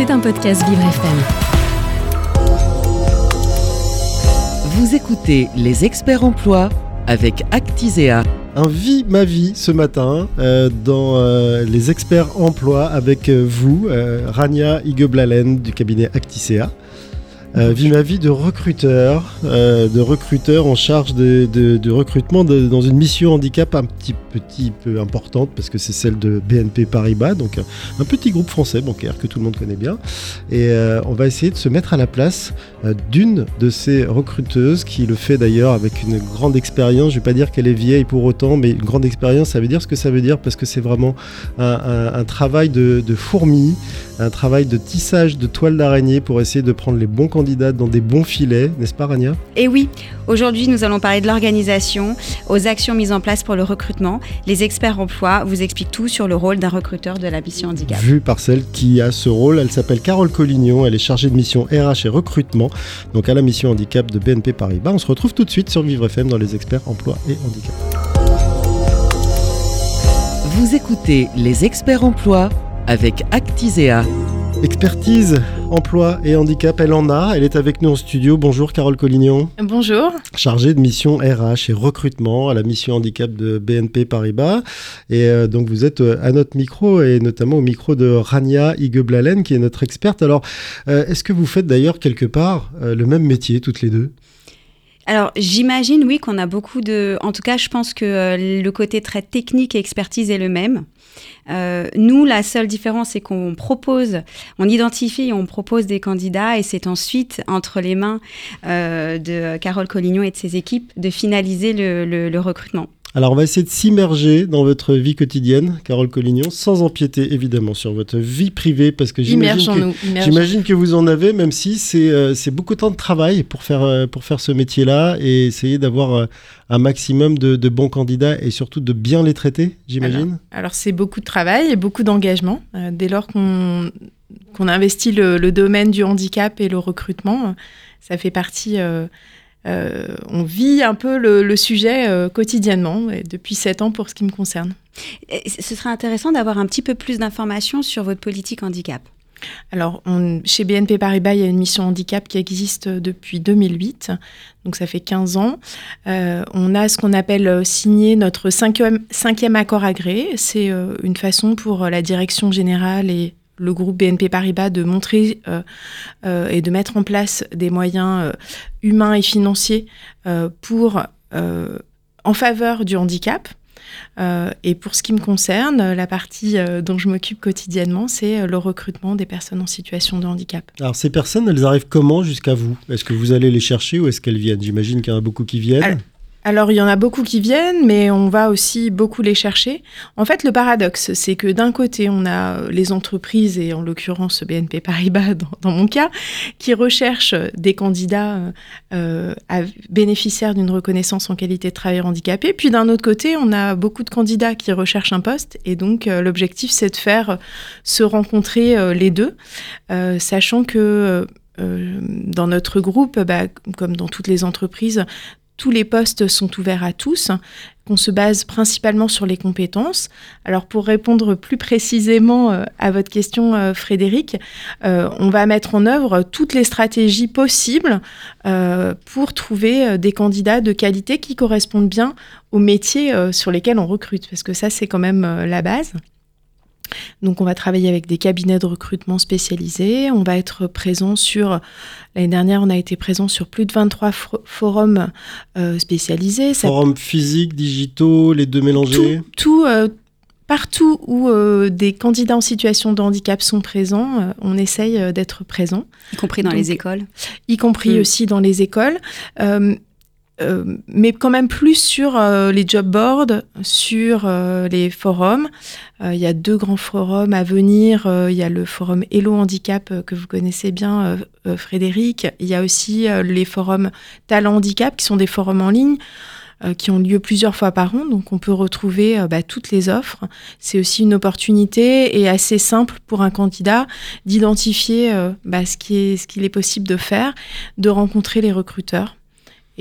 C'est un podcast Vivre FM. Vous écoutez Les Experts Emploi avec Actisea. Un Vie ma vie ce matin euh, dans euh, Les Experts Emploi avec euh, vous, euh, Rania Igeblalen du cabinet Actisea. Euh, ma vie de recruteur, euh, de recruteur en charge de, recrutement dans une mission handicap un petit, peu importante parce que c'est celle de BNP Paribas, donc un, petit groupe français bancaire que tout le monde connaît bien. Et euh, on va essayer de se mettre à la place euh, d'une de ces recruteuses qui le fait d'ailleurs avec une grande expérience. Je vais pas dire qu'elle est vieille pour autant, mais une grande expérience, ça veut dire ce que ça veut dire parce que c'est vraiment un, travail de, de fourmi, un travail de tissage de toile d'araignée pour essayer de prendre les bons candidats dans des bons filets, n'est-ce pas Rania? Et oui, aujourd'hui nous allons parler de l'organisation, aux actions mises en place pour le recrutement. Les experts emploi vous expliquent tout sur le rôle d'un recruteur de la mission handicap. Vue par celle qui a ce rôle, elle s'appelle Carole Collignon, elle est chargée de mission RH et recrutement, donc à la mission handicap de BNP Paribas. On se retrouve tout de suite sur Vivre FM dans les experts emploi et handicap. Vous écoutez Les Experts Emploi avec Actisea. Expertise, emploi et handicap, elle en a. Elle est avec nous en studio. Bonjour Carole Collignon, Bonjour. chargée de mission RH et recrutement à la mission handicap de BNP Paribas. Et euh, donc vous êtes euh, à notre micro et notamment au micro de Rania Igeblalen qui est notre experte. Alors euh, est-ce que vous faites d'ailleurs quelque part euh, le même métier toutes les deux? Alors j'imagine oui qu'on a beaucoup de... En tout cas je pense que euh, le côté très technique et expertise est le même. Euh, nous, la seule différence, c'est qu'on propose, on identifie on propose des candidats et c'est ensuite entre les mains euh, de Carole Collignon et de ses équipes de finaliser le recrutement. Alors on va essayer de s'immerger dans votre vie quotidienne, Carole Collignon, sans empiéter évidemment sur votre vie privée parce que j'imagine que vous en avez, même si c'est euh, c'est beaucoup de temps de travail pour faire, euh, pour faire ce métier-là et essayer d'avoir euh, un maximum de, de bons candidats et surtout de bien les traiter, j'imagine. Alors c'est beaucoup de travail et beaucoup d'engagement. Euh, dès lors qu'on investit le, le domaine du handicap et le recrutement, ça fait partie. Euh, on vit un peu le, le sujet euh, quotidiennement et depuis sept ans pour ce qui me concerne. Et ce serait intéressant d'avoir un petit peu plus d'informations sur votre politique handicap. Alors, on- chez BNP Paribas, il y a une mission handicap qui existe depuis 2008, donc ça fait 15 ans. Euh, on a ce qu'on appelle signer notre cinquième, cinquième accord agréé. C'est une façon pour la direction générale et le groupe BNP Paribas de montrer euh, euh, et de mettre en place des moyens euh, humains et financiers pour, en faveur du handicap. Euh, et pour ce qui me concerne, la partie euh, dont je m'occupe quotidiennement, c'est euh, le recrutement des personnes en situation de handicap. Alors ces personnes, elles arrivent comment jusqu'à vous? Est-ce que vous allez les chercher ou est-ce qu'elles viennent? J'imagine qu'il y en a beaucoup qui viennent. Alors, Alors, il y en a beaucoup qui viennent, mais on va aussi beaucoup les chercher. En fait, le paradoxe, c'est que d'un côté, on a euh, les entreprises, et en l'occurrence BNP Paribas dans, mon cas, qui recherchent des candidats euh, euh, bénéficiaires d'une reconnaissance en qualité de travailleur handicapé. Puis d'un autre côté, on a beaucoup de candidats qui recherchent un poste, et donc l'objectif, c'est de faire se rencontrer les deux, sachant que dans notre groupe, bah, comme dans toutes les entreprises, tous les postes sont ouverts à tous, qu'on se base principalement sur les compétences. Alors pour répondre plus précisément euh, à votre question, euh, Frédéric, euh, on va mettre en œuvre toutes les stratégies possibles pour trouver des candidats de qualité qui correspondent bien aux métiers sur lesquels on recrute, parce que ça c'est quand même la base. Donc on va travailler avec des cabinets de recrutement spécialisés, on va être présent sur l'année dernière, on a été présent sur plus de 23 fo- forums euh, spécialisés. Ça- Forums physiques, digitaux, les deux mélangés? tout euh, partout où euh, des candidats en situation de handicap sont présents, euh, on essaye euh, d'être présent, y compris dans Donc, les écoles? y compris Mm. aussi dans les écoles. Euh, mais quand même plus sur euh, les job boards, sur euh, les forums. Il y a deux grands forums à venir. Il y a le forum Hello Handicap que vous connaissez bien, Frédéric. Il y a aussi les forums Talent Handicap qui sont des forums en ligne qui ont lieu plusieurs fois par an. Donc on peut retrouver bah, toutes les offres. C'est aussi une opportunité et assez simple pour un candidat d'identifier bah, ce qu'il est possible de faire, de rencontrer les recruteurs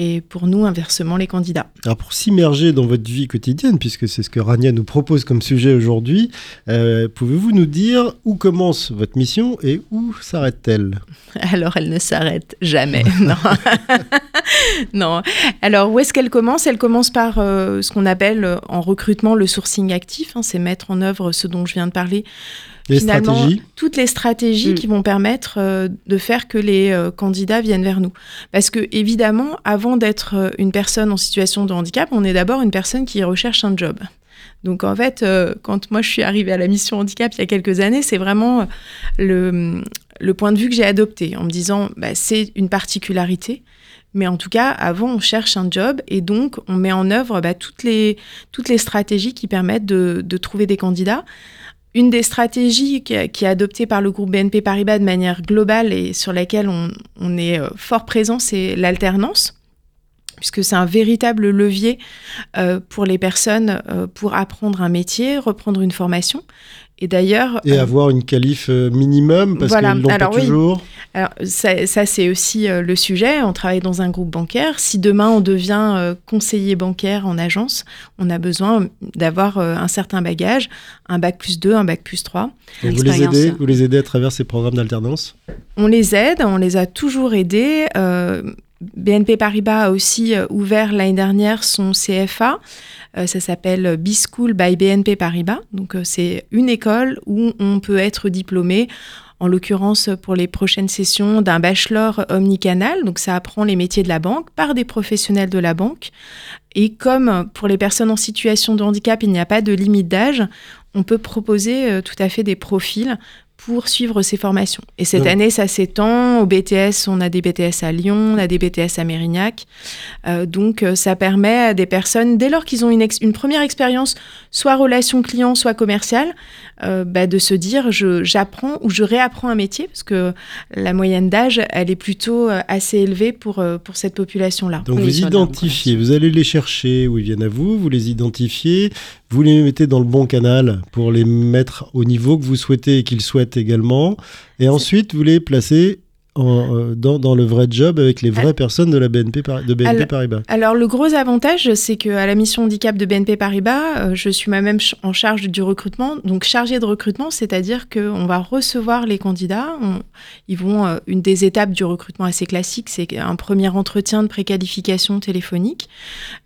et pour nous, inversement, les candidats. Alors pour s'immerger dans votre vie quotidienne, puisque c'est ce que Rania nous propose comme sujet aujourd'hui, euh, pouvez-vous nous dire où commence votre mission et où s'arrête-t-elle? Alors elle ne s'arrête jamais. non. non. Alors où est-ce qu'elle commence? Elle commence par euh, ce qu'on appelle euh, en recrutement le sourcing actif, hein, c'est mettre en œuvre ce dont je viens de parler Les finalement stratégies toutes les stratégies Mm. qui vont permettre euh, de faire que les euh, candidats viennent vers nous. Parce que évidemment, avant d'être euh, une personne en situation de handicap, on est d'abord une personne qui recherche un job. Donc en fait, euh, quand moi je suis arrivée à la mission handicap il y a quelques années, c'est vraiment euh, le, le point de vue que j'ai adopté en me disant bah, c'est une particularité. Mais en tout cas, avant, on cherche un job et donc on met en œuvre bah, toutes, les, toutes les stratégies qui permettent de, de trouver des candidats. Une des stratégies qui, est adoptée par le groupe BNP Paribas de manière globale et sur laquelle on, on est euh, fort présent, c'est l'alternance, puisque c'est un véritable levier euh, pour les personnes euh, pour apprendre un métier, reprendre une formation. Et d'ailleurs, et euh, avoir une qualif euh, minimum parce Voilà. qu'ils l'ont pas oui. toujours. alors, ça, ça, c'est aussi euh, le sujet. On travaille dans un groupe bancaire. Si demain on devient conseiller bancaire en agence, on a besoin d'avoir un certain bagage, un bac plus 2, un bac plus 3. Donc vous les aidez, vous les aidez à travers ces programmes d'alternance? On les aide, on les a toujours aidés. Euh, BNP Paribas a aussi ouvert l'année dernière son CFA. Euh, ça s'appelle B-School by BNP Paribas. Donc euh, c'est une école où on peut être diplômé. En l'occurrence, pour les prochaines sessions, d'un bachelor omnicanal. Donc, ça apprend les métiers de la banque par des professionnels de la banque. Et comme pour les personnes en situation de handicap, il n'y a pas de limite d'âge, on peut proposer euh, tout à fait des profils pour suivre ces formations. Et cette Donc- année, ça s'étend. Au BTS, on a des BTS à Lyon, on a des BTS à Mérignac. Euh, donc, euh, ça permet à des personnes, dès lors qu'ils ont une, ex- une première expérience, soit relation client, soit commerciale, euh, bah, de se dire je- j'apprends ou je réapprends un métier, parce que la moyenne d'âge, elle est plutôt assez élevée pour, pour cette population-là. Donc vous identifiez, vous allez les chercher où ils viennent à vous, vous les identifiez, vous les mettez dans le bon canal pour les mettre au niveau que vous souhaitez et qu'ils souhaitent également, et ensuite vous les placez en, euh, dans, dans le vrai job avec les vraies personnes de la BNP, de BNP Alors- Paribas. Alors le gros avantage, c'est qu'à la mission handicap de BNP Paribas, euh, je suis moi-même ch- en charge du recrutement. Donc chargée de recrutement, c'est-à-dire qu'on va recevoir les candidats. On- ils vont euh, une des étapes du recrutement assez classique, c'est un premier entretien de préqualification téléphonique,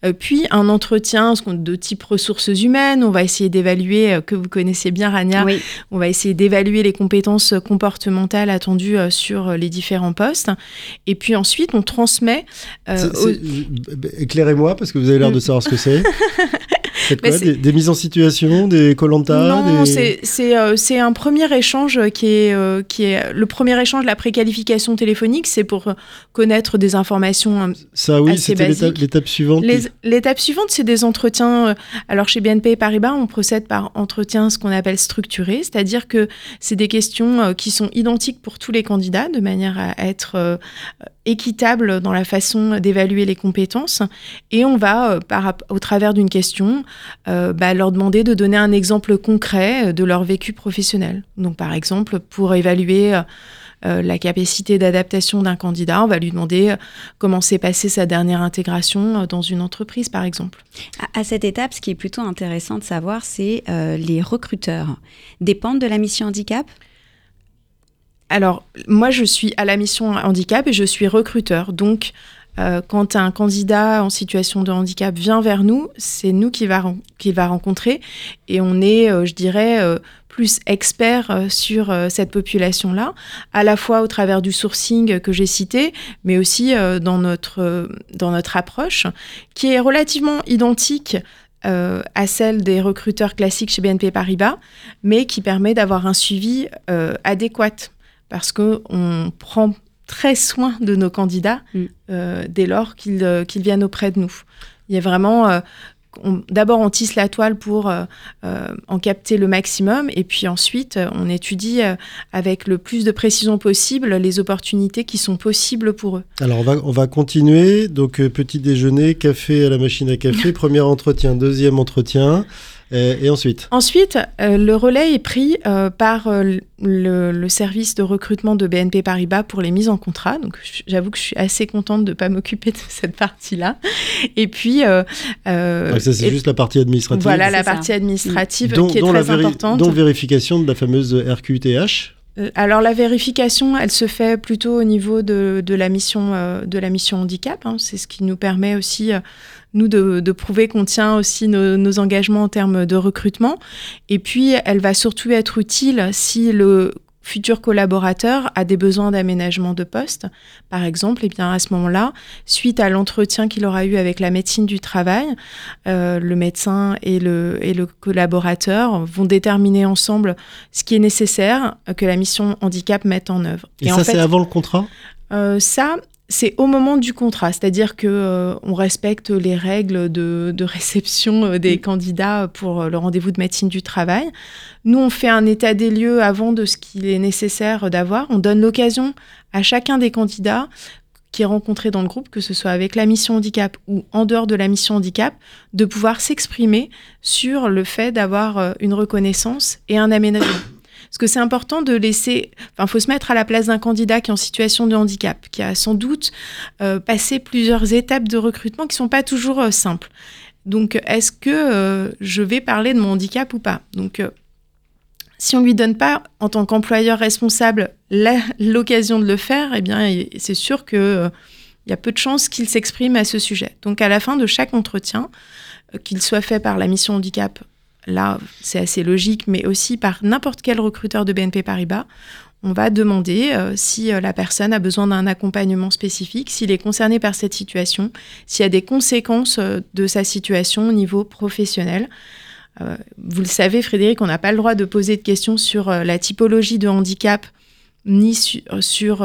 Euh, puis un entretien de type ressources humaines. On va essayer d'évaluer, euh, que vous connaissez bien Rania, Oui. on va essayer d'évaluer les compétences comportementales attendues euh, sur les différents postes. Et puis ensuite, on transmet. euh, aux- je- Éclairez-moi parce que vous avez l'air de savoir ce que c'est. Quoi des, des mises en situation, des collantas Non, des... c'est euh, un premier échange qui est euh, qui est le premier échange la préqualification téléphonique, c'est pour euh, connaître des informations. euh, Ça oui, c'était l'étape suivante. L'étape suivante, c'est des entretiens. Alors chez BNP Paribas, on procède par entretien ce qu'on appelle structuré, c'est-à-dire que c'est des questions qui sont identiques pour tous les candidats, de manière à être équitable dans la façon d'évaluer les compétences. Et on va, par, au travers d'une question, euh, bah, leur demander de donner un exemple concret euh, de leur vécu professionnel. Donc par exemple, pour évaluer... euh, euh, la capacité d'adaptation d'un candidat, on va lui demander comment s'est passée sa dernière intégration dans une entreprise, par exemple. À, à cette étape, ce qui est plutôt intéressant de savoir, c'est euh, les recruteurs dépendent de la mission handicap? Alors, moi, je suis à la mission handicap et je suis recruteur. Donc, euh, quand un candidat en situation de handicap vient vers nous, c'est nous qui va, va rencontrer. Et on est, euh, je dirais, euh, plus expert sur cette population-là, à la fois au travers du sourcing que j'ai cité, mais aussi dans, notre, dans notre approche, qui est relativement identique à celle des recruteurs classiques chez BNP Paribas, mais qui permet d'avoir un suivi adéquat parce qu'on prend très soin de nos candidats Mm. euh, dès lors qu'ils euh, qu'ils viennent auprès de nous. Il y a vraiment... euh, D'abord, on tisse la toile pour en capter le maximum, et puis ensuite, on étudie euh, avec le plus de précision possible les opportunités qui sont possibles pour eux. Alors on va, on va continuer. Donc euh, petit déjeuner, café à la machine à café, premier entretien, deuxième entretien. Et, et ensuite Ensuite, euh, le relais est pris euh, par euh, le, le service de recrutement de BNP Paribas pour les mises en contrat. Donc, j'avoue que je suis assez contente de ne pas m'occuper de cette partie-là. Et puis, euh, euh, Donc ça, c'est juste la partie administrative. voilà la ça. partie administrative dont, qui est dont très la importante. dont vérification de la fameuse RQTH. Euh, Alors la vérification, elle se fait plutôt au niveau de, de la mission euh, de la mission handicap. hein. C'est ce qui nous permet aussi euh, nous de, de prouver qu'on tient aussi nos, nos engagements en termes de recrutement. Et puis elle va surtout être utile si le futur collaborateur a des besoins d'aménagement de poste, par exemple, et bien à ce moment-là, suite à l'entretien qu'il aura eu avec la médecine du travail, euh, le médecin et le, et le collaborateur vont déterminer ensemble ce qui est nécessaire que la mission handicap mette en œuvre. Et, ça, fait, c'est avant le contrat? euh, ça, c'est au moment du contrat, c'est-à-dire que euh, on respecte les règles de, de réception euh, des candidats pour euh, le rendez-vous de médecine du travail. Nous, on fait un état des lieux avant de ce qu'il est nécessaire d'avoir. On donne l'occasion à chacun des candidats qui est rencontré dans le groupe, que ce soit avec la mission handicap ou en dehors de la mission handicap, de pouvoir s'exprimer sur le fait d'avoir une reconnaissance et un aménagement. Parce que c'est important de laisser. Enfin, faut se mettre à la place d'un candidat qui est en situation de handicap, qui a sans doute euh, passé plusieurs étapes de recrutement qui sont pas toujours euh, simples. Donc, est-ce que euh, je vais parler de mon handicap ou pas? Donc, si on lui donne pas, en tant qu'employeur responsable, l'occasion de le faire, eh bien, c'est sûr que euh, il y a peu de chances qu'il s'exprime à ce sujet. Donc, à la fin de chaque entretien, qu'il soit fait par la mission handicap là, c'est assez logique, mais aussi par n'importe quel recruteur de BNP Paribas, on va demander euh, si euh, la personne a besoin d'un accompagnement spécifique, s'il est concerné par cette situation, s'il y a des conséquences euh, de sa situation au niveau professionnel. Vous le savez, Frédéric, on n'a pas le droit de poser de questions sur la typologie de handicap ni su- sur,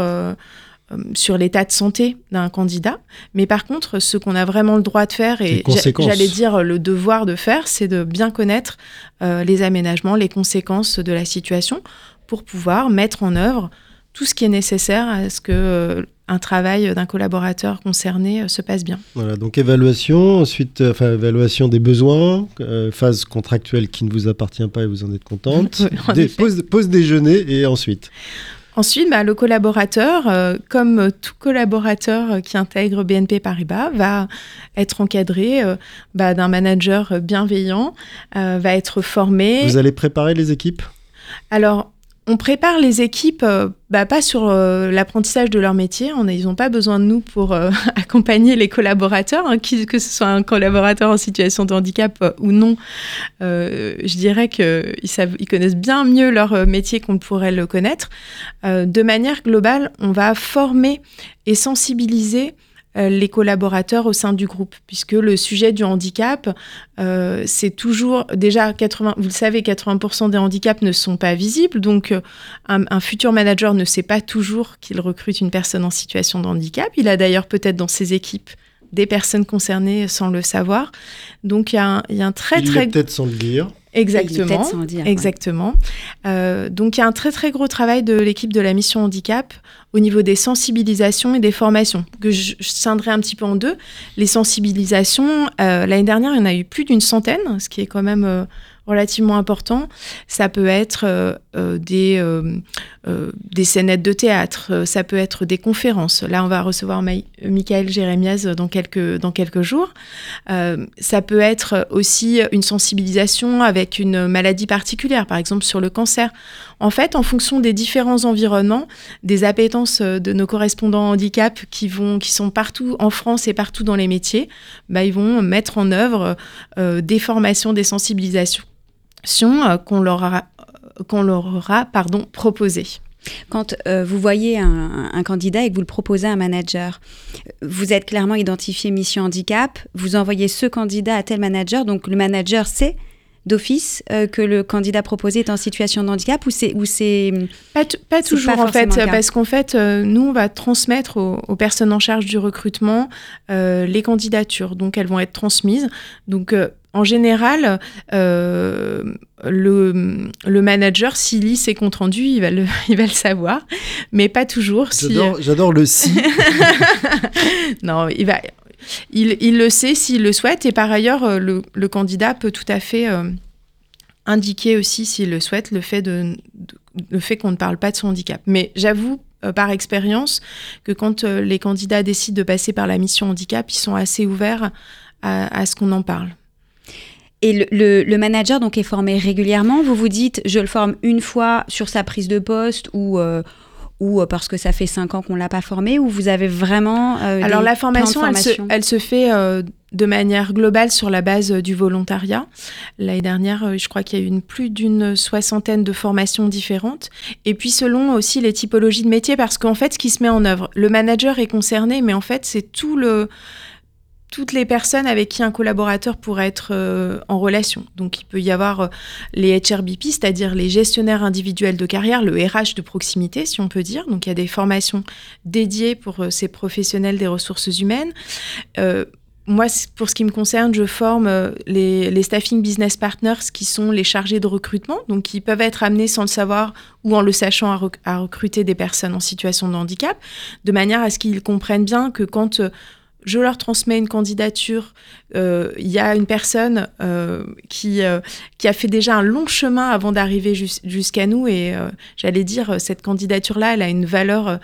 sur l'état de santé d'un candidat. Mais par contre, ce qu'on a vraiment le droit de faire, et j'allais dire le devoir de faire, c'est de bien connaître euh, les aménagements, les conséquences de la situation pour pouvoir mettre en œuvre tout ce qui est nécessaire à ce que euh, un travail d'un collaborateur concerné euh, se passe bien. Voilà, donc évaluation, ensuite euh, enfin, évaluation des besoins, euh, phase contractuelle qui ne vous appartient pas et vous en êtes contente, Oui, en Dé- effet. pause, pause déjeuner et ensuite. Ensuite, bah, le collaborateur, euh, comme tout collaborateur qui intègre BNP Paribas, va être encadré euh, bah, d'un manager bienveillant, euh, va être formé. Vous allez préparer les équipes? Alors, on prépare les équipes, euh, bah, pas sur euh, l'apprentissage de leur métier. Ils n'ont pas besoin de nous pour euh, accompagner les collaborateurs, hein, que ce soit un collaborateur en situation de handicap ou non. Je dirais qu'ils ils connaissent bien mieux leur métier qu'on pourrait le connaître. De manière globale, on va former et sensibiliser les collaborateurs au sein du groupe, puisque le sujet du handicap, euh, c'est toujours déjà 80, vous le savez, 80% des handicaps ne sont pas visibles, donc euh, un, un futur manager ne sait pas toujours qu'il recrute une personne en situation de handicap. Il a d'ailleurs peut-être dans ses équipes des personnes concernées sans le savoir. Donc il y, a un- il y a un très Il très peut-être sans le dire. Exactement. exactement sans ouais. Euh, donc il y a un très très gros travail de l'équipe de la mission handicap au niveau des sensibilisations et des formations, que je, je scindrai un petit peu en deux. Les sensibilisations, euh, l'année dernière, il y en a eu plus d'une centaine, ce qui est quand même euh, relativement important. Ça peut être euh, euh, des, euh, euh, des scénettes de théâtre, euh, ça peut être des conférences. Là, on va recevoir Michael Jérémiaz dans quelques, dans quelques jours. Euh, ça peut être aussi une sensibilisation avec une maladie particulière, par exemple sur le cancer. En fait, en fonction des différents environnements, des appétences de nos correspondants handicap qui, vont, qui sont partout en France et partout dans les métiers, bah, ils vont mettre en œuvre des formations, des sensibilisations qu'on leur aura, qu'on leur aura pardon, proposées. Quand euh, vous voyez un, un candidat et que vous le proposez à un manager, vous êtes clairement identifié mission handicap, vous envoyez ce candidat à tel manager, donc le manager sait d'office euh, que le candidat proposé est en situation de handicap ou c'est ou c'est Pas, t- pas C'est toujours pas en fait, forcément le cas? parce qu'en fait, euh, nous, on va transmettre aux, aux personnes en charge du recrutement euh, les candidatures. Donc, elles vont être transmises. Donc, euh, en général, euh, le, le manager, s'il lit ses comptes rendus, il va le, il va le savoir, mais pas toujours. Si, J'adore j'adore le si. non, il va. Il, le sait s'il le souhaite et par ailleurs, euh, le, le candidat peut tout à fait euh, indiquer aussi, s'il le souhaite, le fait, de, le fait qu'on ne parle pas de son handicap. Mais j'avoue, par expérience, que quand les candidats décident de passer par la mission handicap, ils sont assez ouverts à, ce qu'on en parle. Et le, manager donc est formé régulièrement. Vous vous dites, je le forme une fois sur sa prise de poste ou ou parce que ça fait cinq ans qu'on l'a pas formé, ou vous avez vraiment Alors la formation, elle se, fait de manière globale sur la base du volontariat. L'année dernière, je crois qu'il y a eu plus d'une soixantaine de formations différentes. Et puis selon aussi les typologies de métiers, parce qu'en fait, ce qui se met en œuvre, le manager est concerné, mais en fait, c'est tout le toutes les personnes avec qui un collaborateur pourrait être euh, en relation. Donc il peut y avoir euh, les HRBP, c'est-à-dire les gestionnaires individuels de carrière, le RH de proximité, si on peut dire. Donc il y a des formations dédiées pour euh, ces professionnels des ressources humaines. moi, pour ce qui me concerne, je forme les, staffing business partners qui sont les chargés de recrutement, donc qui peuvent être amenés sans le savoir ou en le sachant à recruter des personnes en situation de handicap, de manière à ce qu'ils comprennent bien que quand je leur transmets une candidature. Euh, il y a une personne euh, qui, euh, qui a fait déjà un long chemin avant d'arriver jusqu'à nous et j'allais dire, cette candidature-là, elle a une valeur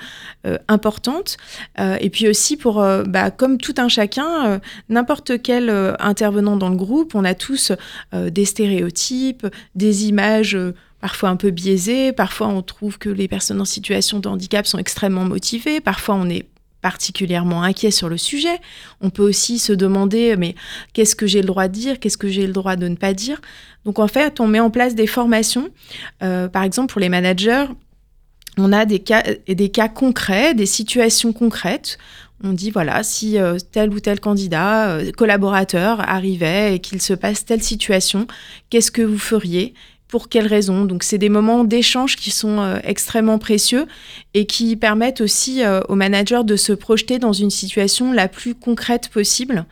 importante. et puis aussi pour, bah, comme tout un chacun, n'importe quel intervenant dans le groupe, on a tous des stéréotypes, des images parfois un peu biaisées, parfois on trouve que les personnes en situation de handicap sont extrêmement motivées, parfois on est particulièrement inquiet sur le sujet. On peut aussi se demander, mais qu'est-ce que j'ai le droit de dire, qu'est-ce que j'ai le droit de ne pas dire. Donc en fait, on met en place des formations. Euh, par exemple, pour les managers, on a des cas, des concrets, des situations concrètes. On dit, voilà, si euh, tel ou tel candidat, euh, collaborateur arrivait et qu'il se passe telle situation, qu'est-ce que vous feriez? Pour quelles raisons. Donc c'est des moments d'échange qui sont euh, extrêmement précieux et qui permettent aussi euh, aux managers de se projeter dans une situation la plus concrète possible.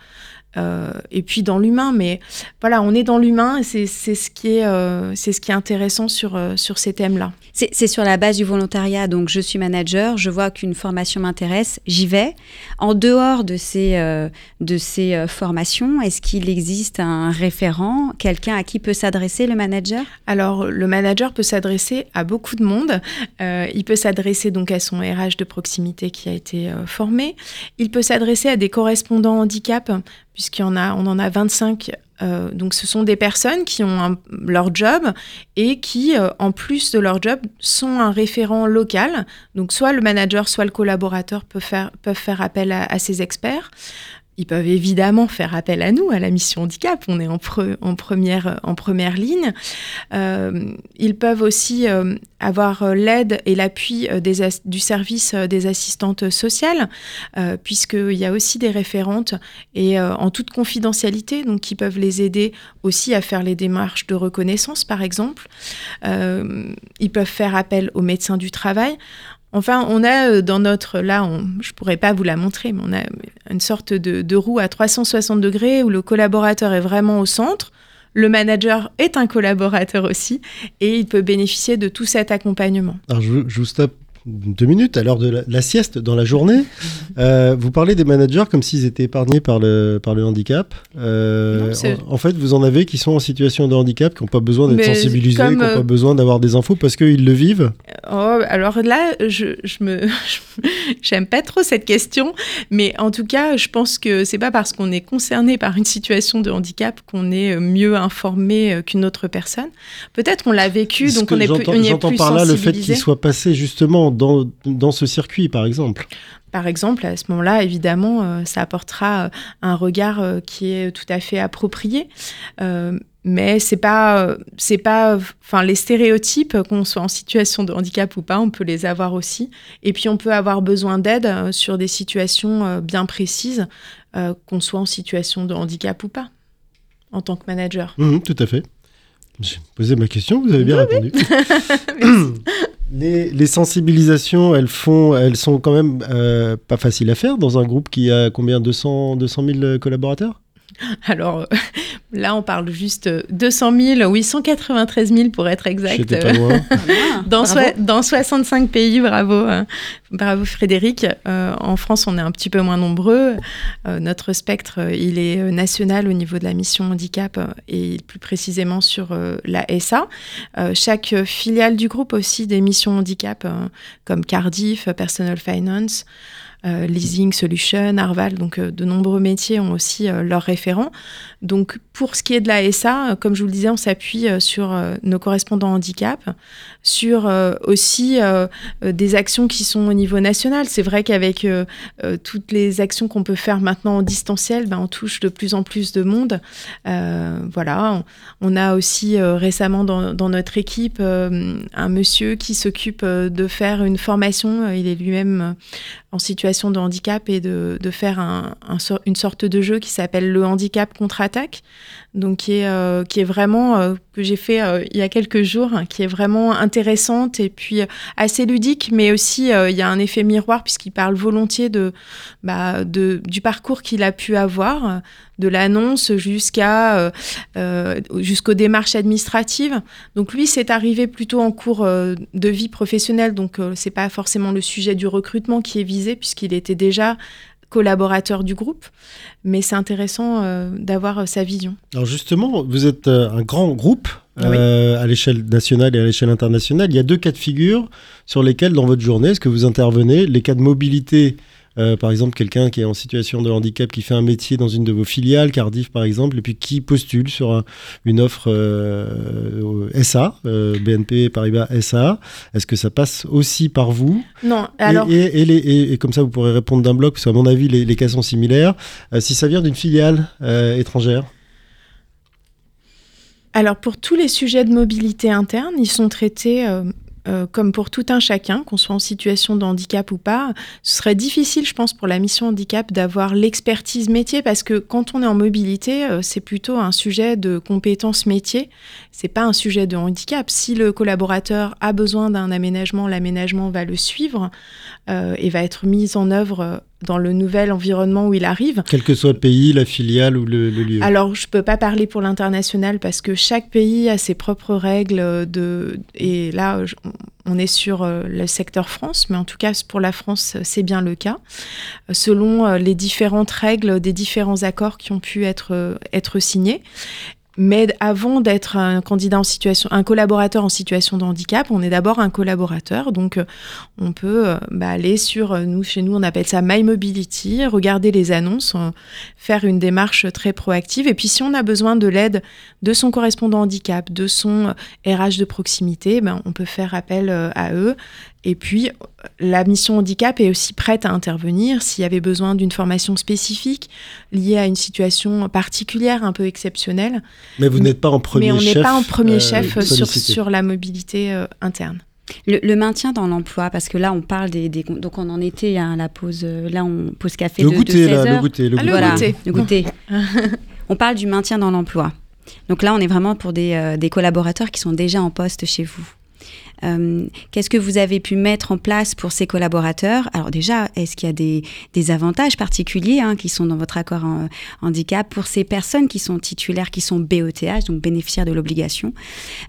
Euh, et puis dans l'humain, mais voilà, on est dans l'humain et c'est ce, qui est, c'est ce qui est intéressant sur, sur ces thèmes-là. C'est sur la base du volontariat, donc je suis manager, je vois qu'une formation m'intéresse, j'y vais. En dehors de ces, euh, de ces euh, formations, est-ce qu'il existe un référent, quelqu'un à qui peut s'adresser le manager? Alors, le manager peut s'adresser à beaucoup de monde. Euh, il peut s'adresser donc à son RH de proximité qui a été formé. Il peut s'adresser à des correspondants handicap, puisqu'il y en a, on en a 25 euh, donc ce sont des personnes qui ont leur job et qui, euh, en plus de leur job, sont un référent local. Donc soit le manager, soit le collaborateur peuvent faire, peuvent faire appel à ces experts. Ils peuvent évidemment faire appel à nous, à la mission handicap. On est en, première, en première ligne. Euh, ils peuvent aussi euh, avoir euh, l'aide et l'appui du service des assistantes sociales, puisqu'il y a aussi des référentes et en toute confidentialité, donc qui peuvent les aider aussi à faire les démarches de reconnaissance, par exemple. ils peuvent faire appel aux médecins du travail. Enfin, on a euh, dans notre, là, on, je pourrais pas vous la montrer, mais on a une sorte de, roue à 360 degrés où le collaborateur est vraiment au centre. Le manager est un collaborateur aussi et il peut bénéficier de tout cet accompagnement. Alors, je vous stoppe deux minutes à l'heure de la, sieste dans la journée. Euh, vous parlez des managers comme s'ils étaient épargnés par le, par le handicap. Euh, en, fait, vous en avez qui sont en situation de handicap, qui n'ont pas besoin d'être sensibilisés, qui n'ont pas euh, besoin d'avoir des infos parce qu'ils le vivent. Oh, alors là, je, je me, j'aime pas trop cette question, mais en tout cas, je pense que c'est pas parce qu'on est concerné par une situation de handicap qu'on est mieux informé qu'une autre personne. Peut-être on l'a vécu, donc on est plus, on J'entends par là le fait qu'il soit passé justement dans, dans ce circuit, par exemple par exemple, à ce moment-là, évidemment, euh, ça apportera euh, un regard euh, qui est tout à fait approprié. mais c'est pas, c'est pas, enfin, les stéréotypes, qu'on soit en situation de handicap ou pas, on peut les avoir aussi. Et puis, on peut avoir besoin d'aide sur des situations bien précises, qu'on soit en situation de handicap ou pas, en tant que manager. Mmh, tout à fait. J'ai posé ma question, vous avez bien répondu. Les, sensibilisations, elles, font, elles sont quand même euh, pas faciles à faire dans un groupe qui a combien? 200, 200 000 collaborateurs? Alors là, on parle juste 200 000, oui, 193 000 pour être exact. Pas loin. dans, dans 65 pays, bravo. Hein. bravo Frédéric. en France, on est un petit peu moins nombreux. notre spectre, il est national au niveau de la mission handicap et plus précisément sur la SA. chaque filiale du groupe aussi des missions handicap comme Cardiff, Personal Finance. Euh, leasing Solution, Arval, donc euh, de nombreux métiers ont aussi euh, leurs référents. Donc pour ce qui est de la SA, comme je vous le disais, on s'appuie sur nos correspondants handicap, sur aussi des actions qui sont au niveau national. C'est vrai qu'avec toutes les actions qu'on peut faire maintenant en distanciel, ben, on touche de plus en plus de monde. voilà, on, a aussi récemment dans, dans, notre équipe un monsieur qui s'occupe de faire une formation. Il est lui-même en situation de handicap et de, de faire un, une sorte de jeu qui s'appelle le handicap contre-attaque, donc qui est, euh, qui est vraiment, euh, que j'ai fait euh, il y a quelques jours, hein, qui est vraiment intéressante et puis assez ludique, mais aussi il y a un effet miroir puisqu'il parle volontiers de, bah, de, du parcours qu'il a pu avoir, de l'annonce jusqu'à jusqu'aux démarches administratives. Donc lui, c'est arrivé plutôt en cours de vie professionnelle, donc c'est pas forcément le sujet du recrutement qui est visé puisqu'il était déjà collaborateur du groupe, mais c'est intéressant euh, d'avoir euh, sa vision. Alors justement, vous êtes euh, un grand groupe à l'échelle nationale et à l'échelle internationale. Il y a deux cas de figure sur lesquels, dans votre journée, est-ce que vous intervenez? Les cas de mobilité euh, par exemple, quelqu'un qui est en situation de handicap, qui fait un métier dans une de vos filiales, Cardiff par exemple, et puis qui postule sur une offre euh, SA, euh, BNP Paribas SA. Est-ce que ça passe aussi par vous Non. Alors... Et, comme ça, vous pourrez répondre d'un bloc, parce qu'à mon avis, les, les, cas sont similaires. si ça vient d'une filiale étrangère alors pour tous les sujets de mobilité interne, ils sont traités euh, comme pour tout un chacun, qu'on soit en situation de handicap ou pas, ce serait difficile, je pense, pour la mission handicap d'avoir l'expertise métier parce que quand on est en mobilité, euh, c'est plutôt un sujet de compétences métier. C'est pas un sujet de handicap. Si le collaborateur a besoin d'un aménagement, l'aménagement va le suivre euh, et va être mis en œuvre dans le nouvel environnement où il arrive. Quel que soit le pays, la filiale ou le, lieu. Alors, je ne peux pas parler pour l'international parce que chaque pays a ses propres règles. De, et là, on est sur euh, le secteur France, mais en tout cas, pour la France, c'est bien le cas. Selon euh, les différentes règles des différents accords qui ont pu être, euh, être signés. Mais avant d'être un candidat en situation, un collaborateur en situation de handicap, on est d'abord un collaborateur. Donc, euh, on peut euh, bah, aller sur, euh, nous, chez nous, on appelle ça My Mobility, regarder les annonces, faire une démarche très proactive. Et puis, si on a besoin de l'aide de son correspondant handicap, de son RH de proximité, ben, on peut faire appel à eux. Et puis, la mission handicap est aussi prête à intervenir s'il y avait besoin d'une formation spécifique liée à une situation particulière, un peu exceptionnelle. Mais vous n'êtes pas en premier chef. Mais on n'est pas en premier euh, chef sur, sur, la mobilité euh, interne. Le, maintien dans l'emploi, parce que là, on parle des, donc on en était à la pause, euh, là, on pause café le de, goûter, 16 là, Le goûter, le ah, goûter. Le goûter. on parle du maintien dans l'emploi. Donc là, on est vraiment pour des, des collaborateurs qui sont déjà en poste chez vous. Euh, qu'est-ce que vous avez pu mettre en place pour ces collaborateurs? Alors déjà, est-ce qu'il y a des, des avantages particuliers hein, qui sont dans votre accord en, handicap pour ces personnes qui sont titulaires, qui sont BOTH, donc bénéficiaires de l'obligation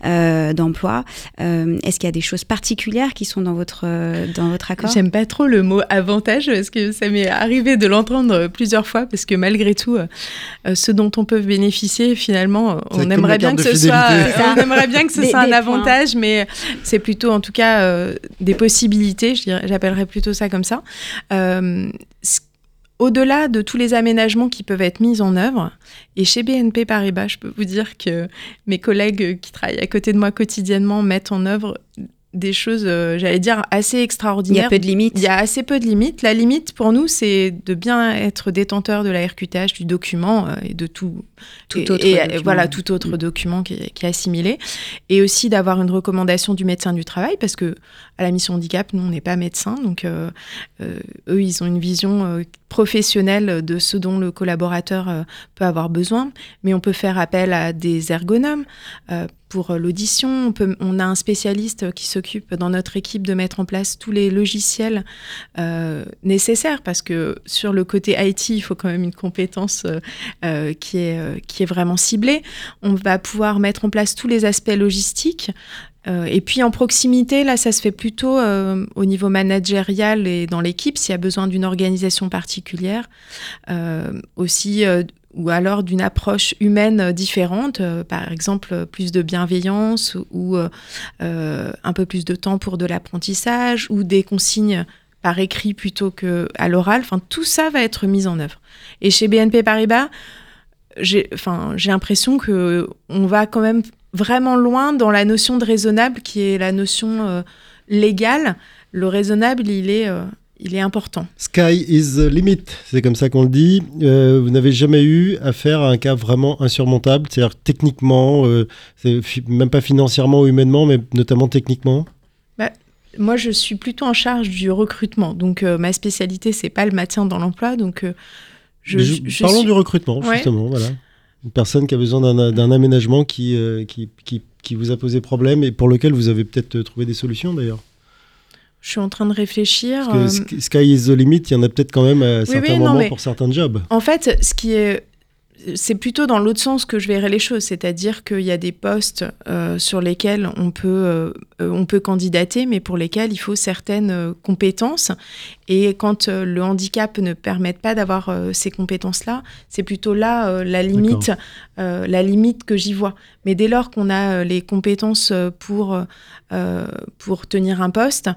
euh, d'emploi? Euh, Est-ce qu'il y a des choses particulières qui sont dans votre, dans votre accord? J'aime pas trop le mot avantage parce que ça m'est arrivé de l'entendre plusieurs fois parce que malgré tout, ce dont on peut bénéficier, finalement, on aimerait, bien que ce soit, on aimerait bien que ce soit un avantage, mais c'est plutôt en tout cas euh, des possibilités, j'appellerais plutôt ça comme ça. Euh, au-delà de tous les aménagements qui peuvent être mis en œuvre, et chez BNP Paribas, je peux vous dire que mes collègues qui travaillent à côté de moi quotidiennement mettent en œuvre des choses, euh, j'allais dire, assez extraordinaires. Il y a peu de limites. Il y a assez peu de limites. La limite, pour nous, c'est de bien être détenteur de la RQTH, du document euh, et de tout, tout autre et, document. voilà, tout autre document qui est, assimilé. Et aussi d'avoir une recommandation du médecin du travail, parce que à la mission handicap, nous, on n'est pas médecin, donc euh, eux, ils ont une vision professionnelle de ce dont le collaborateur peut avoir besoin. Mais on peut faire appel à des ergonomes pour euh, l'audition. On, on, a un spécialiste qui s'occupe dans notre équipe de mettre en place tous les logiciels euh, nécessaires parce que sur le côté IT, il faut quand même une compétence euh, qui, est, vraiment ciblée. On va pouvoir mettre en place tous les aspects logistiques et puis en proximité, là, ça se fait plutôt au niveau managérial et dans l'équipe, s'il y a besoin d'une organisation particulière. Aussi, ou alors d'une approche humaine différente, par exemple plus de bienveillance ou un peu plus de temps pour de l'apprentissage ou des consignes par écrit plutôt qu'à l'oral. Enfin, tout ça va être mis en œuvre. Et chez BNP Paribas, j'ai l'impression qu'on va quand même vraiment loin dans la notion de raisonnable qui est la notion euh, légale. Le raisonnable, il est, euh, il est important. Sky is the limit, c'est comme ça qu'on le dit. Euh, vous n'avez jamais eu affaire à un cas vraiment insurmontable, c'est-à-dire techniquement, même pas financièrement ou humainement, mais notamment techniquement bah, Moi, je suis plutôt en charge du recrutement. Donc, ma spécialité, c'est pas le maintien dans l'emploi. Donc, je, parlons du recrutement, justement. Voilà une personne qui a besoin d'un aménagement euh, qui, qui, qui, vous a posé problème et pour lequel vous avez peut-être trouvé des solutions d'ailleurs je suis en train de réfléchir. Parce que euh, Sky is the limit, il y en a peut-être quand même à certains moments pour certains jobs. En fait, ce qui est c'est plutôt dans l'autre sens que je verrai les choses, c'est-à-dire qu'il y a des postes euh, sur lesquels on peut, euh, on peut candidater, mais pour lesquels il faut certaines euh, compétences. Et quand le handicap ne permet pas d'avoir ces compétences-là, c'est plutôt là la limite, la limite que j'y vois. Mais dès lors qu'on a les compétences pour, pour tenir un poste,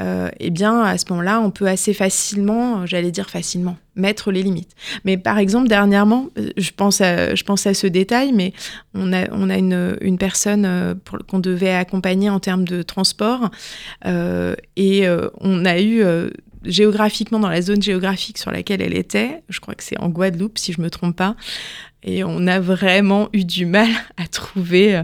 euh, eh bien, à ce moment-là, on peut assez facilement, j'allais dire facilement, mettre les limites. Mais par exemple, dernièrement, euh, je pense à, je pense à ce détail, mais on a, on a une, personne euh, qu'on devait accompagner en termes de transport et on a eu géographiquement, dans la zone géographique sur laquelle elle était, je crois que c'est en Guadeloupe si je ne me trompe pas, et on a vraiment eu du mal à trouver euh,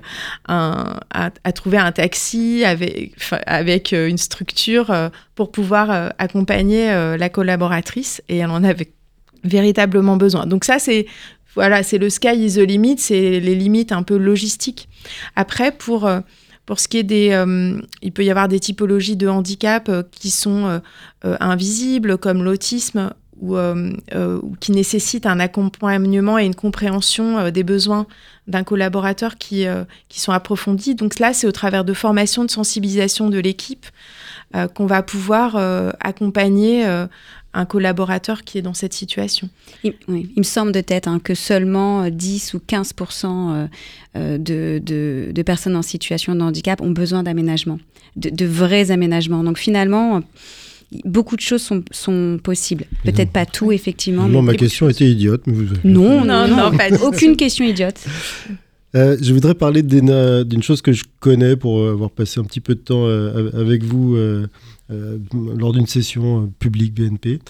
un, à, trouver un taxi avec, avec euh, une structure euh, pour pouvoir accompagner la collaboratrice. Et elle en avait véritablement besoin. Donc ça, c'est voilà, le sky is the limit, c'est les limites un peu logistiques. Après, pour pour ce qui est des, il peut y avoir des typologies de handicap qui sont invisibles, comme l'autisme ou, euh, euh, qui nécessite un accompagnement et une compréhension euh, des besoins d'un collaborateur qui, qui sont approfondis. Donc là, c'est au travers de formations, de sensibilisation de l'équipe qu'on va pouvoir accompagner un collaborateur qui est dans cette situation. Il, il me semble de tête hein, que seulement 10 ou 15 de, de, de, personnes en situation de handicap ont besoin d'aménagement, de, de, vrais aménagements. Donc finalement, beaucoup de choses sont, sont possibles. Peut-être pas tout, effectivement. Non, ma question était idiote. Mais vous... Non, non, non, aucune question idiote. Euh, je voudrais parler d'une chose que je connais pour euh, avoir passé un petit peu de temps euh, avec vous lors d'une session publique BNP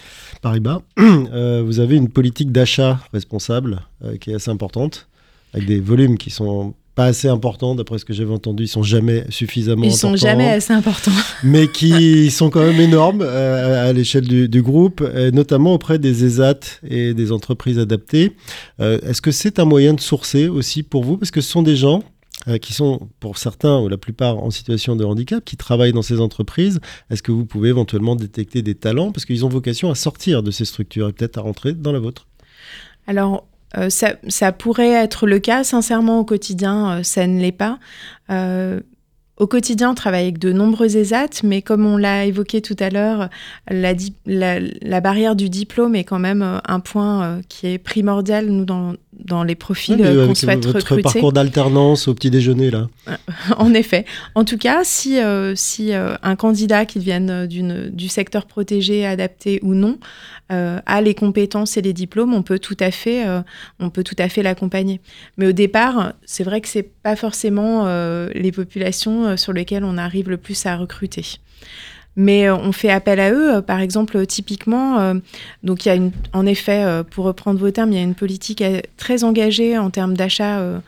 Paribas. vous avez une politique d'achat responsable qui est assez importante, avec des volumes qui sont pas assez importants, d'après ce que j'avais entendu. Ils sont jamais suffisamment ils importants. Ils sont jamais assez importants. mais qui sont quand même énormes euh, à l'échelle du, groupe, notamment auprès des ESAT et des entreprises adaptées. Euh, est-ce que c'est un moyen de sourcer aussi pour vous? Parce que ce sont des gens euh, qui sont pour certains ou la plupart en situation de handicap, qui travaillent dans ces entreprises. Est-ce que vous pouvez éventuellement détecter des talents? Parce qu'ils ont vocation à sortir de ces structures et peut-être à rentrer dans la vôtre. Alors, euh, ça, pourrait être le cas, sincèrement, au quotidien, euh, ça ne l'est pas. Euh, au quotidien, on travaille avec de nombreux ESAT, mais comme on l'a évoqué tout à l'heure, la, barrière du diplôme est quand même un point qui est primordial, nous, dans, dans les profils qu'on souhaite votre recruter. parcours d'alternance au petit déjeuner, là. en effet. En tout cas, si, si un candidat qui vienne du secteur protégé, adapté ou non, euh, a les compétences et les diplômes, on peut tout à fait, euh, on peut tout à fait l'accompagner. Mais au départ, c'est vrai que c'est pas forcément euh, les populations sur lesquelles on arrive le plus à recruter. Mais on fait appel à eux, par exemple, typiquement. donc, il y a une, en effet, pour reprendre vos termes, il y a une politique très engagée en termes d'achat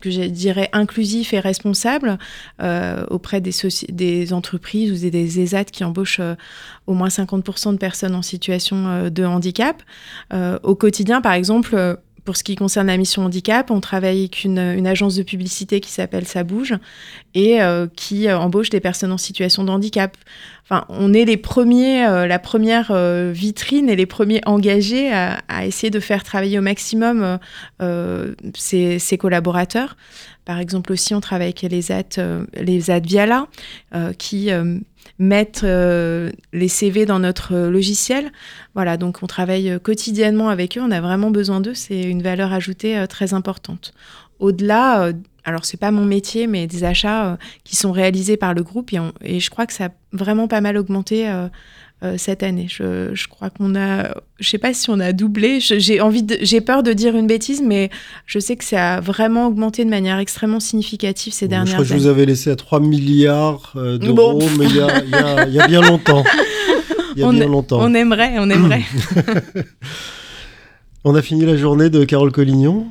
que je dirais inclusif et responsable euh, auprès des, des, entreprises ou des ESAT qui embauchent euh, au moins 50% de personnes en situation euh, de handicap. au quotidien, par exemple, pour ce qui concerne la mission handicap, on travaille avec une, agence de publicité qui s'appelle Ça bouge et qui embauche des personnes en situation de handicap. Enfin, on est les premiers, la première vitrine et les premiers engagés à, essayer de faire travailler au maximum ces, ces, collaborateurs Par exemple aussi, on travaille avec les AT, les AT Viala qui mettent les CV dans notre logiciel. Voilà, donc on travaille quotidiennement avec eux. On a vraiment besoin d'eux. C'est une valeur ajoutée très importante. Au-delà alors c'est pas mon métier, mais des achats euh, qui sont réalisés par le groupe et, et, je crois que ça a vraiment pas mal augmenté euh, euh, cette année. Je, je crois qu'on a, je sais pas si on a doublé. J'ai envie, j'ai peur de dire une bêtise, mais je sais que ça a vraiment augmenté de manière extrêmement significative ces dernières années. Je crois que je vous avais laissé à 3 milliards d'euros, mais il y, y, y, a bien longtemps. Il y a on bien longtemps. On aimerait, on aimerait. on a fini la journée de Carole Collignon.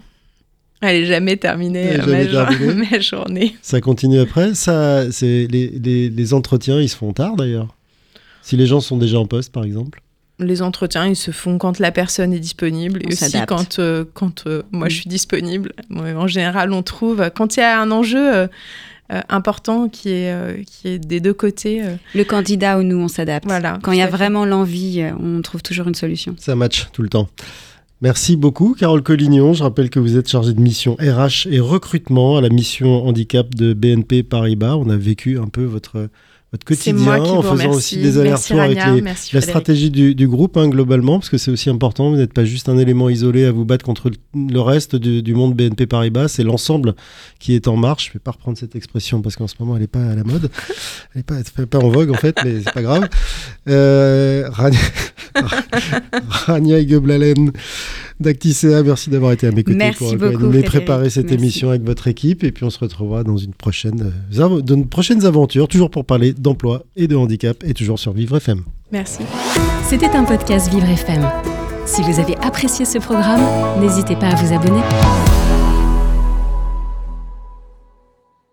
Elle n'est jamais terminée, ma, journée. Ça continue après. Ça, les, les, entretiens, ils se font tard d'ailleurs. Si les gens sont déjà en poste, par exemple. Les entretiens, ils se font quand la personne est disponible et aussi quand, euh, quand euh, moi je suis disponible. en général, on trouve quand il y a un enjeu. Euh, important qui est, qui est des deux côtés. Le candidat ou nous, on s'adapte. Voilà, Quand il y a vraiment l'envie, on trouve toujours une solution. Ça match tout le temps. Merci beaucoup, Carole Collignon. Je rappelle que vous êtes chargée de mission RH et recrutement à la mission handicap de BNP Paribas. On a vécu un peu votre votre quotidien en faisant aussi des allers-retours avec la stratégie du, groupe hein, globalement, parce que c'est aussi important. Vous n'êtes pas juste un élément isolé à vous battre contre le reste du, monde BNP Paribas, c'est l'ensemble qui est en marche. Je ne vais pas reprendre cette expression parce qu'en ce moment elle n'est pas à la mode, elle n'est pas, pas, en vogue en fait, mais c'est pas grave. Euh, Rania, Rania d'Acticea, merci d'avoir été à mes côtés merci pour beaucoup, préparer cette émission avec votre équipe. Et puis on se retrouvera dans une prochaine, euh, de prochaines aventures, toujours pour parler d'emploi et de handicap et toujours sur Vivre FM. Merci. C'était un podcast Vivre FM. Si vous avez apprécié ce programme, n'hésitez pas à vous abonner.